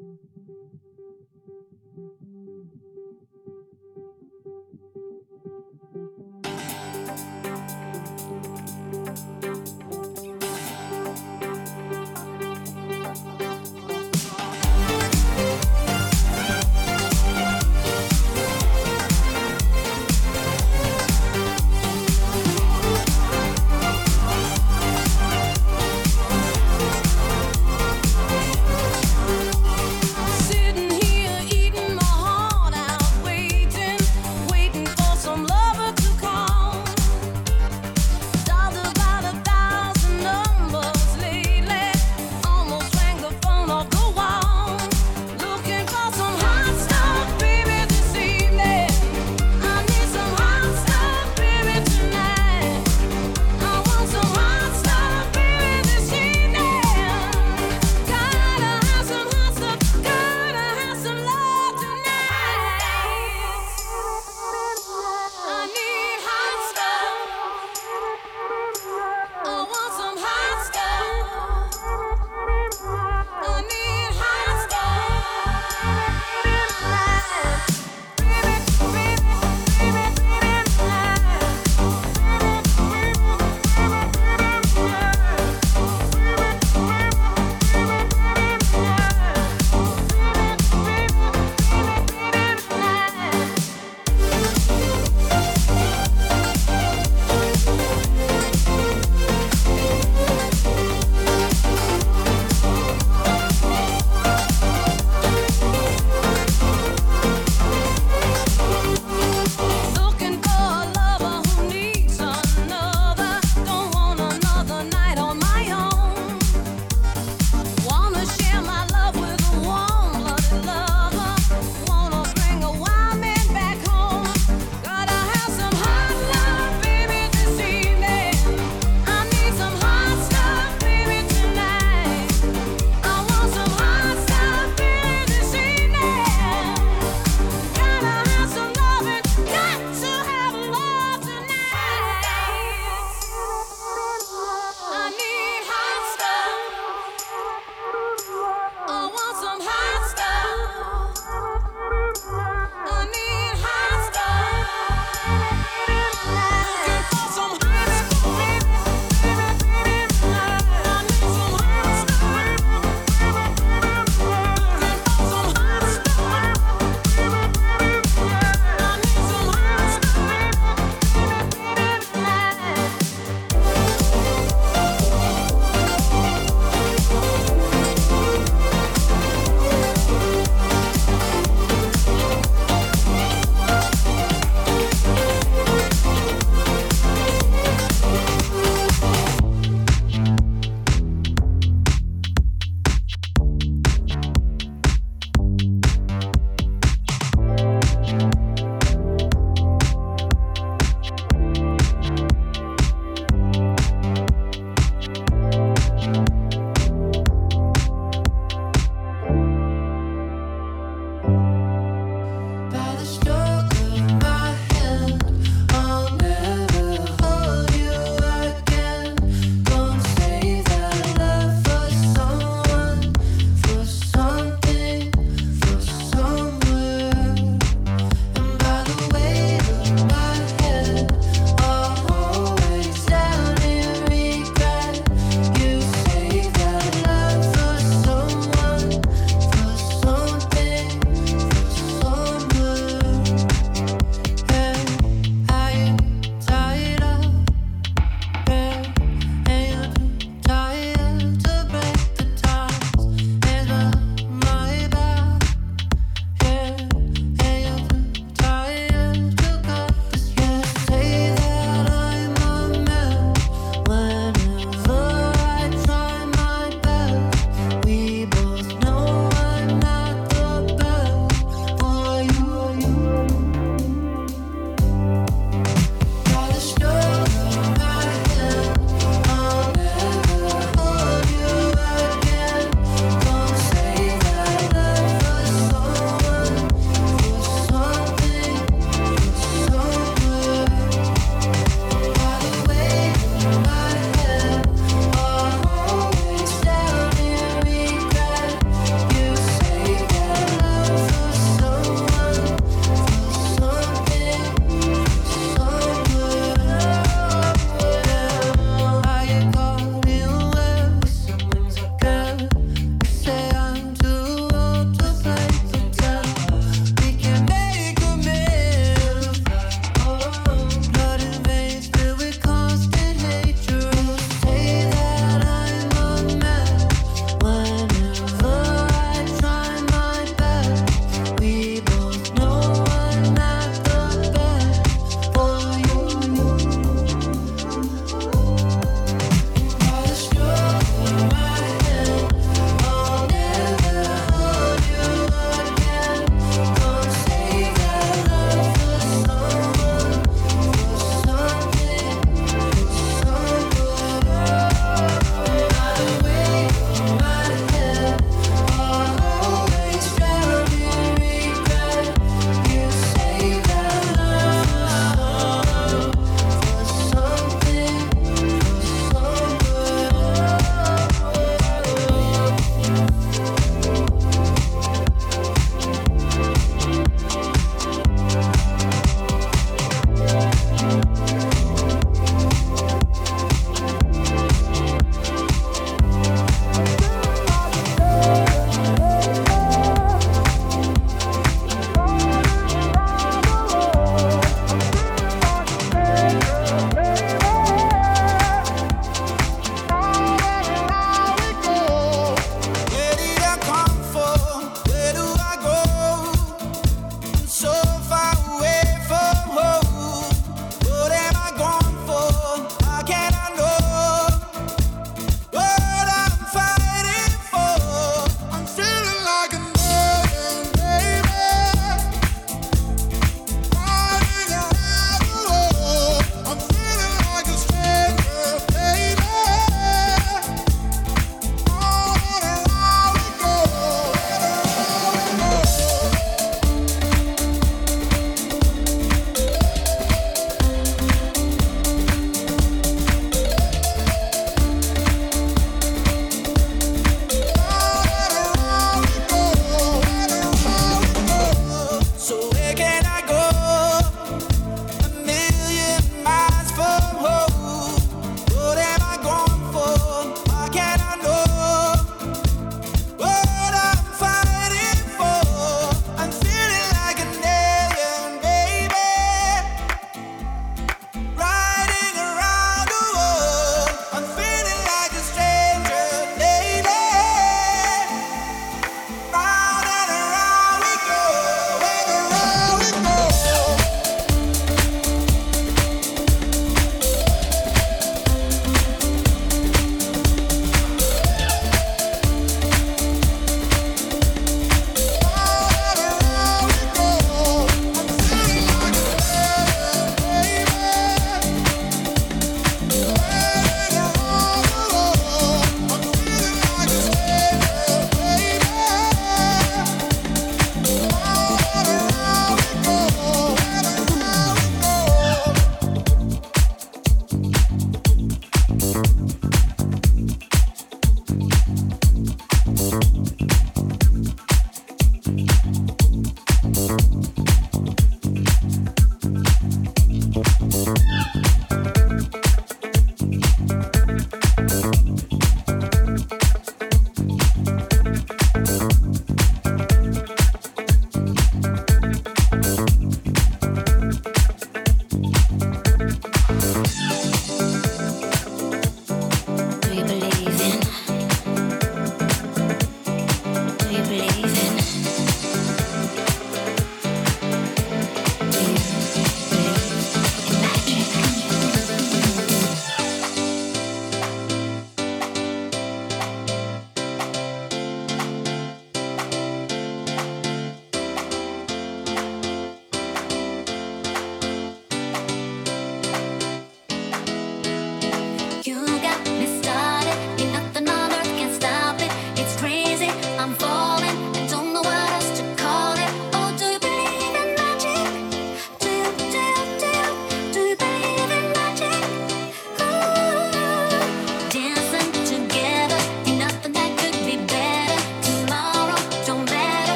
Thank you.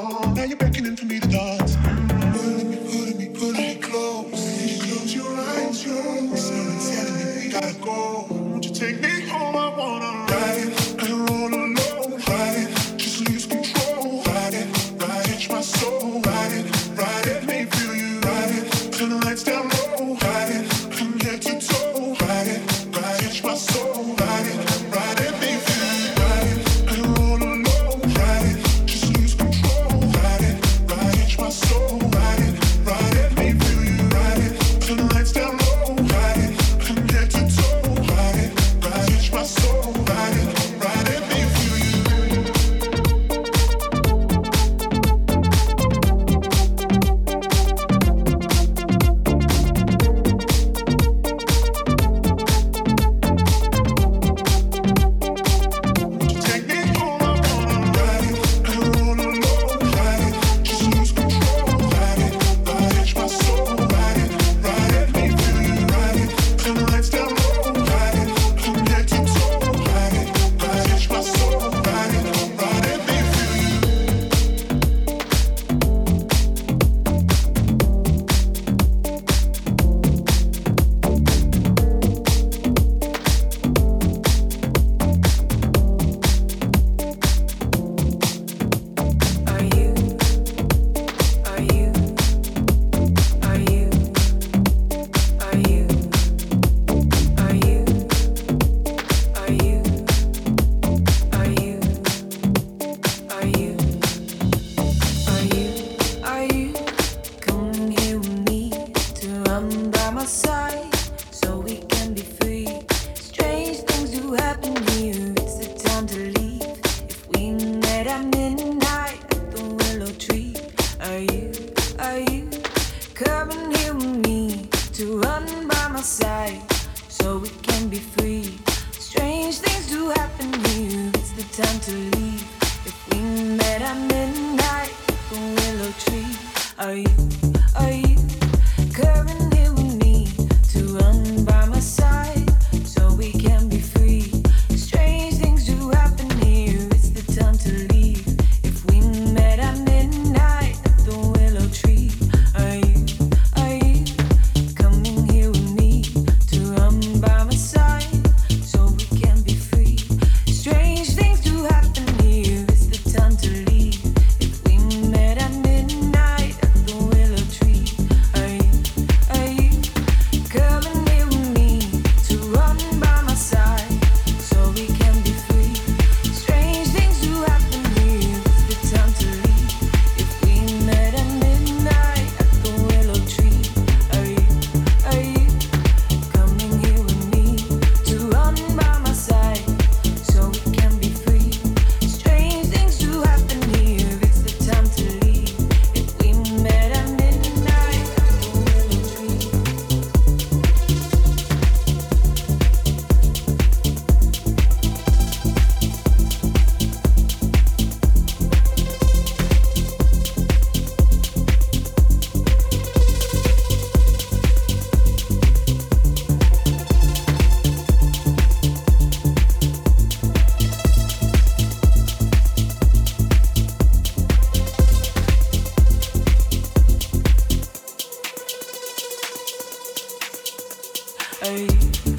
Now you're beckoning for me to dance. Oh,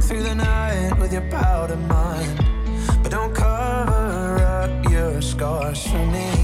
through the night with your powder mind. But don't cover up your scars for me.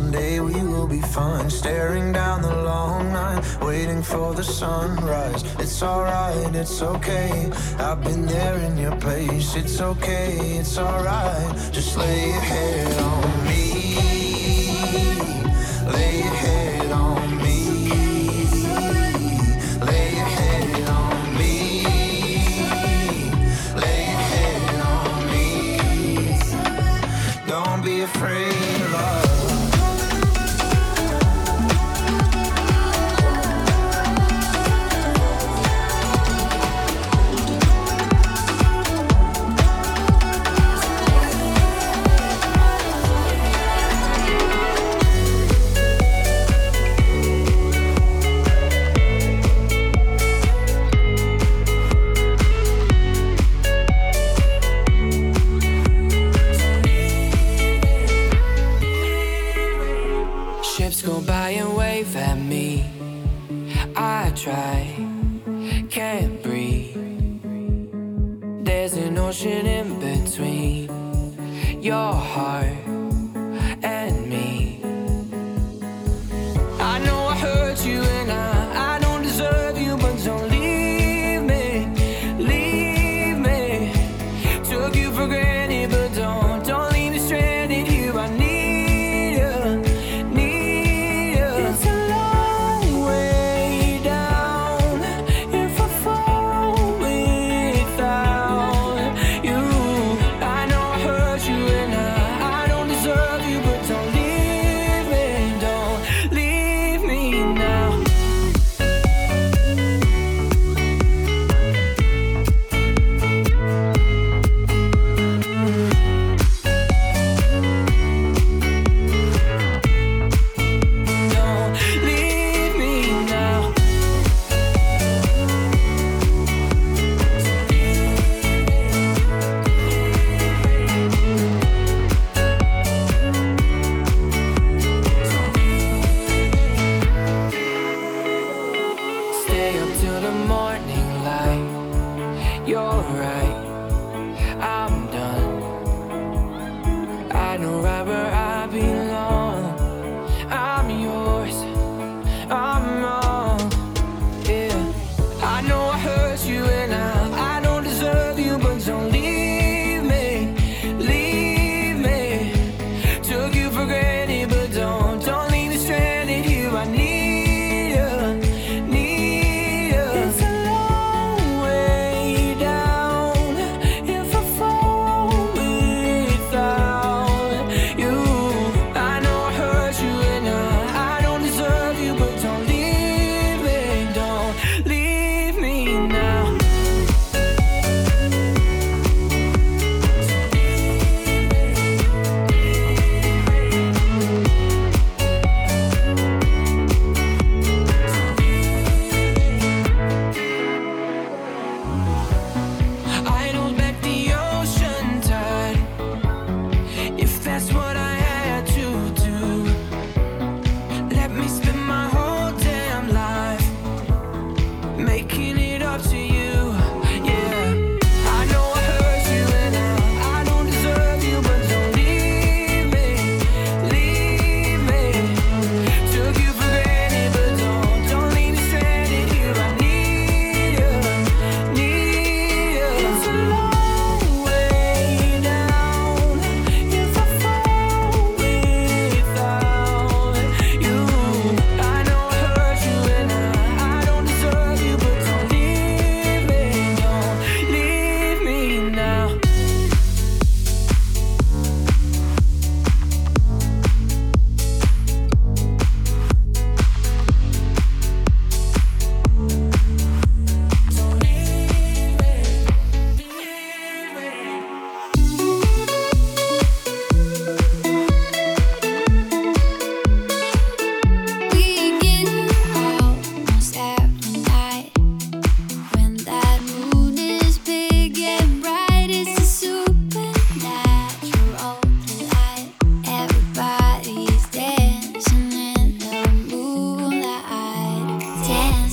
Someday we will be fine, staring down the long night, waiting for the sunrise. It's alright, it's okay. I've been there in your place. It's okay, it's alright. Just lay your head on me. Lay your head on me. Lay your head on me. Lay your head on me. Don't be afraid. try and wave at me. I try, can't breathe. There's an ocean in between your heart.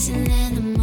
dancing in the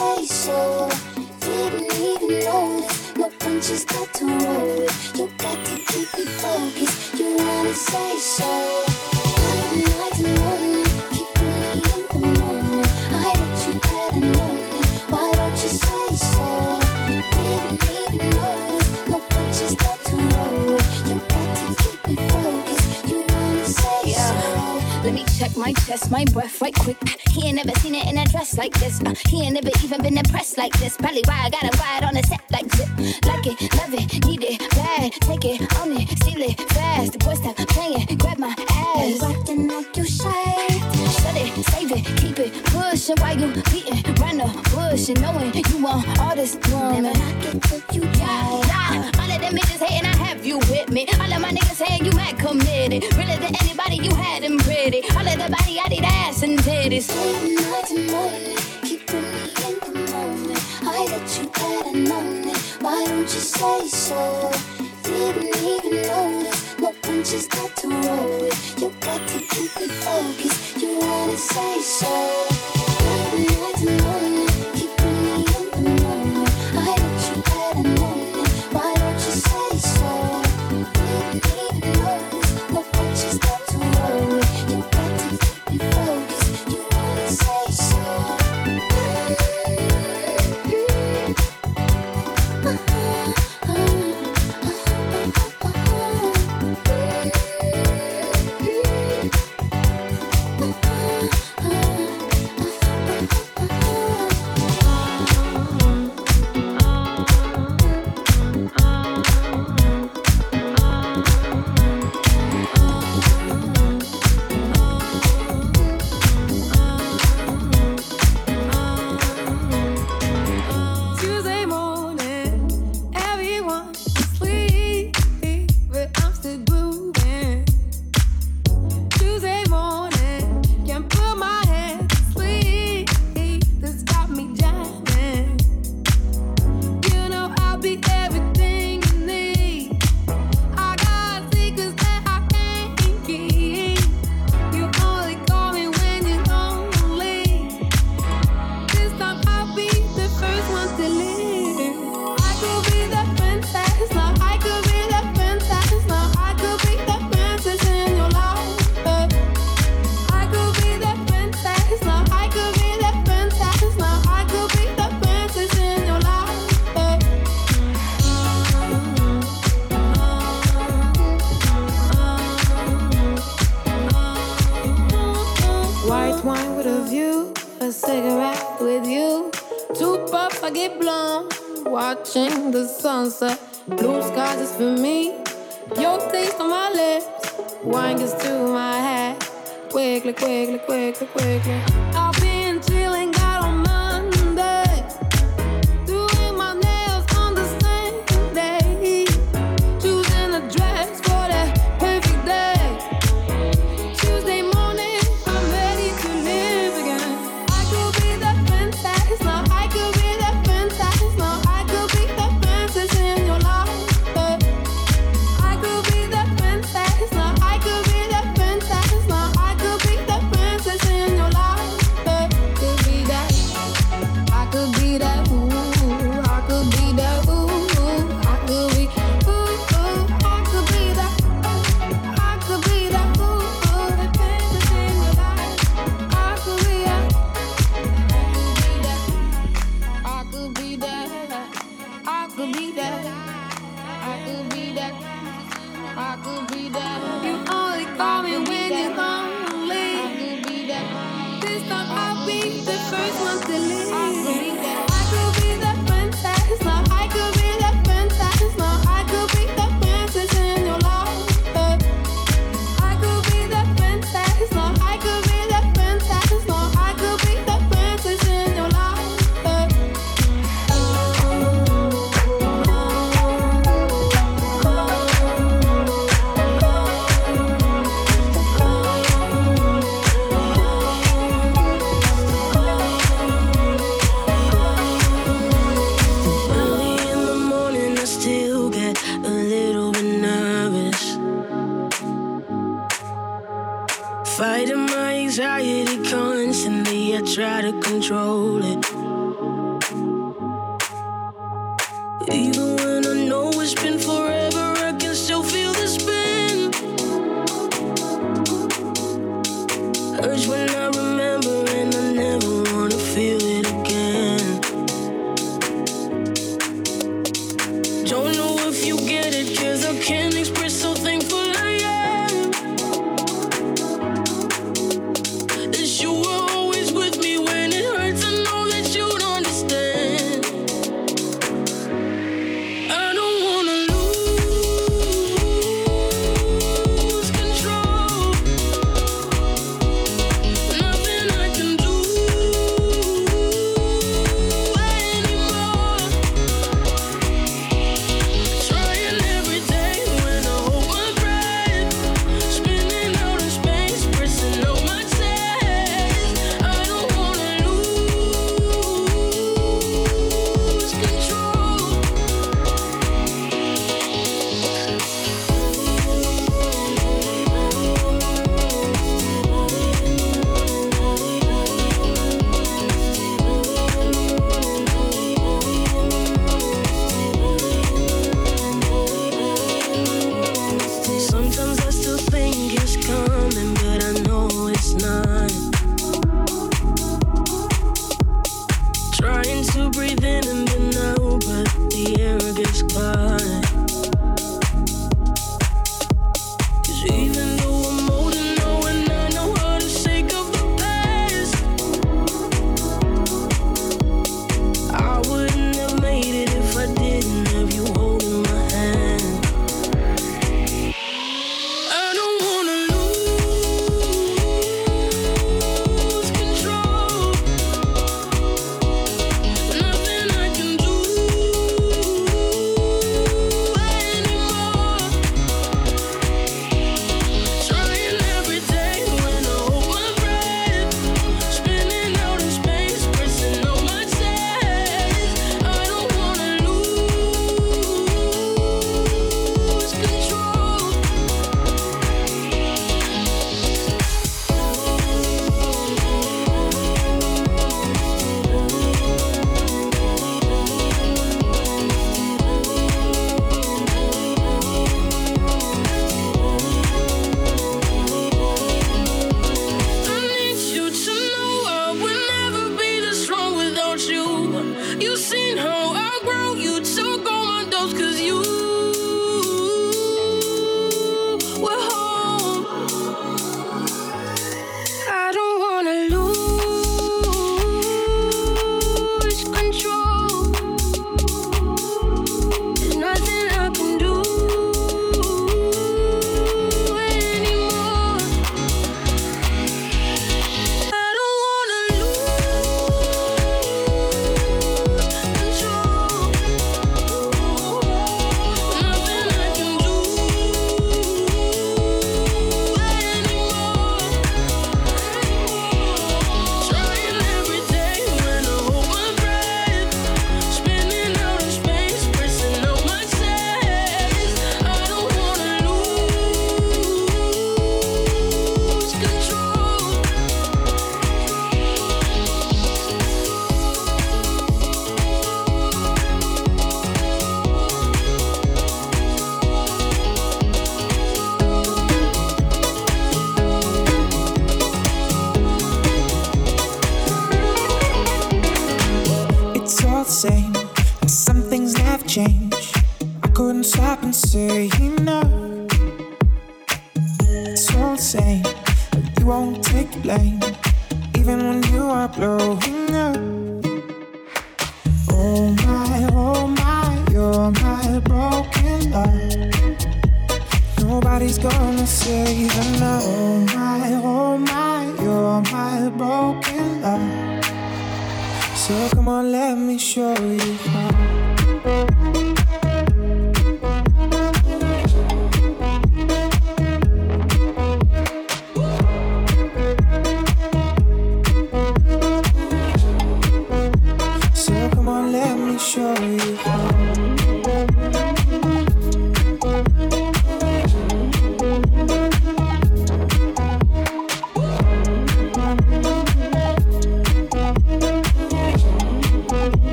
say so. Didn't even notice my punches got to roll. You got to keep it focused. You wanna say so. I like to my chest, my breath right quick. He ain't never seen it in a dress like this. Uh, he ain't never even been impressed like this. Probably why I got him wired on the set like zip. Like it, love it, need it, bad. Take it, own it, steal it, fast. The boy stop playing, grab my ass. Walking like you shy. Shut it, save it, keep it, pushin' while you beating you want all this woman. You got yeah. All of them bitches hating, I have you with me. All of my niggas saying you mad committed. Really than anybody, you had them pretty. All of the body, I did ass and titties. Staying night to morning, keeping me in the moment. I that you get a moment. Why don't you say so? Didn't even notice. No punches got to roll with. You got to keep it focused. You wanna say so? Staying night.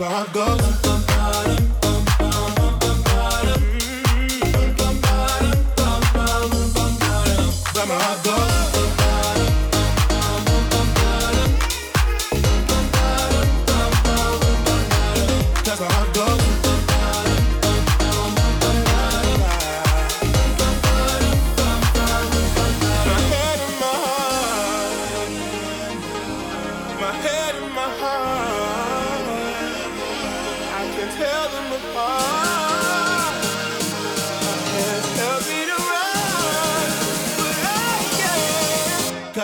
Cause my goes.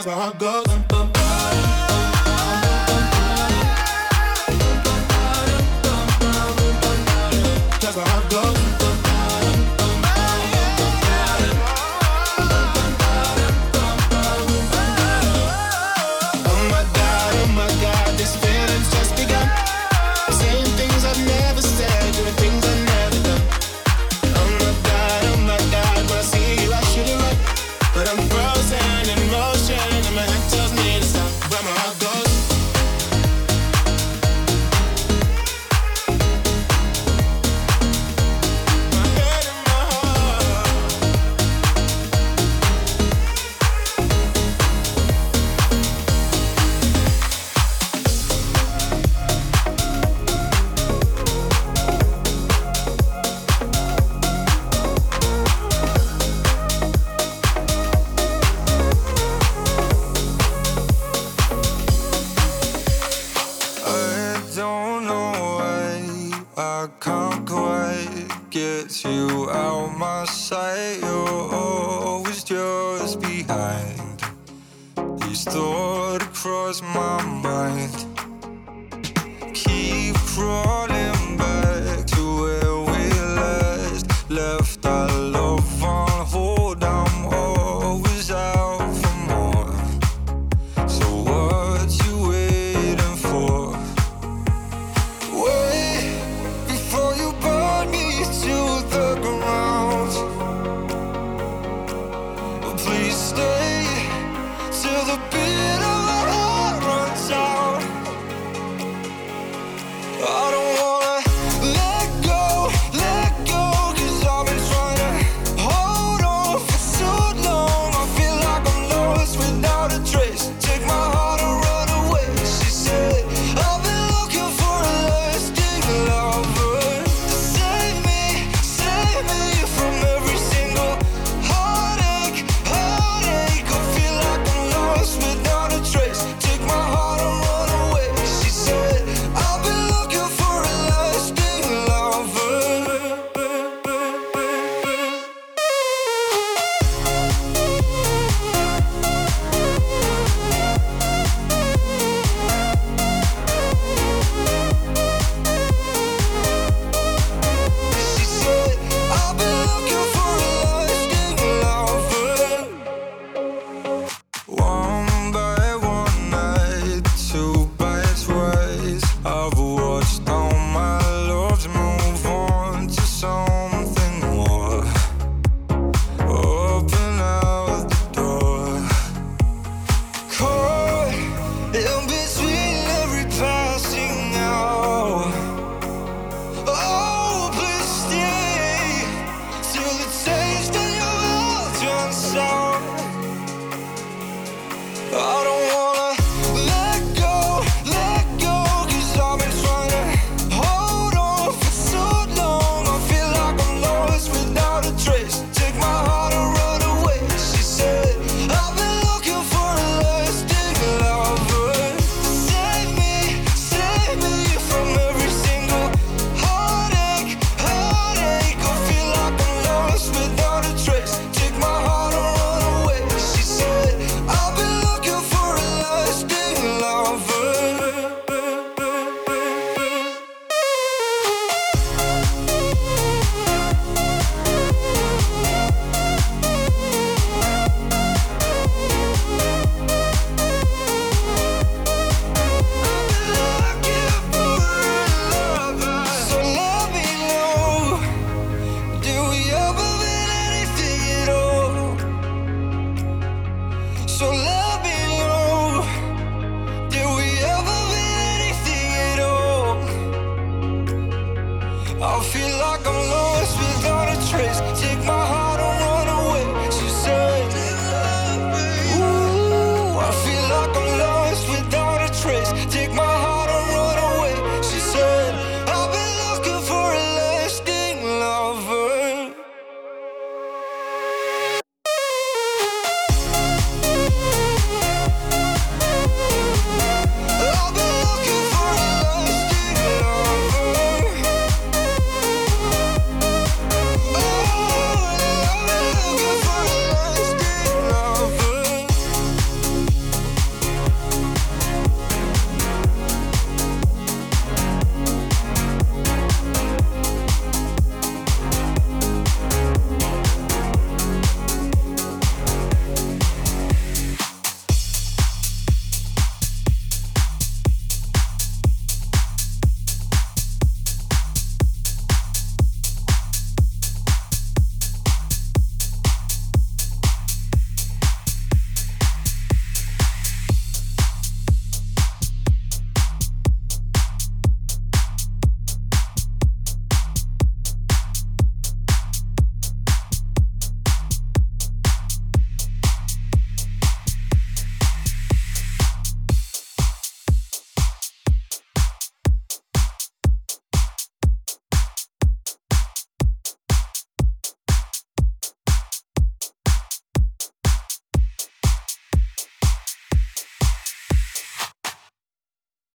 Cause my goes.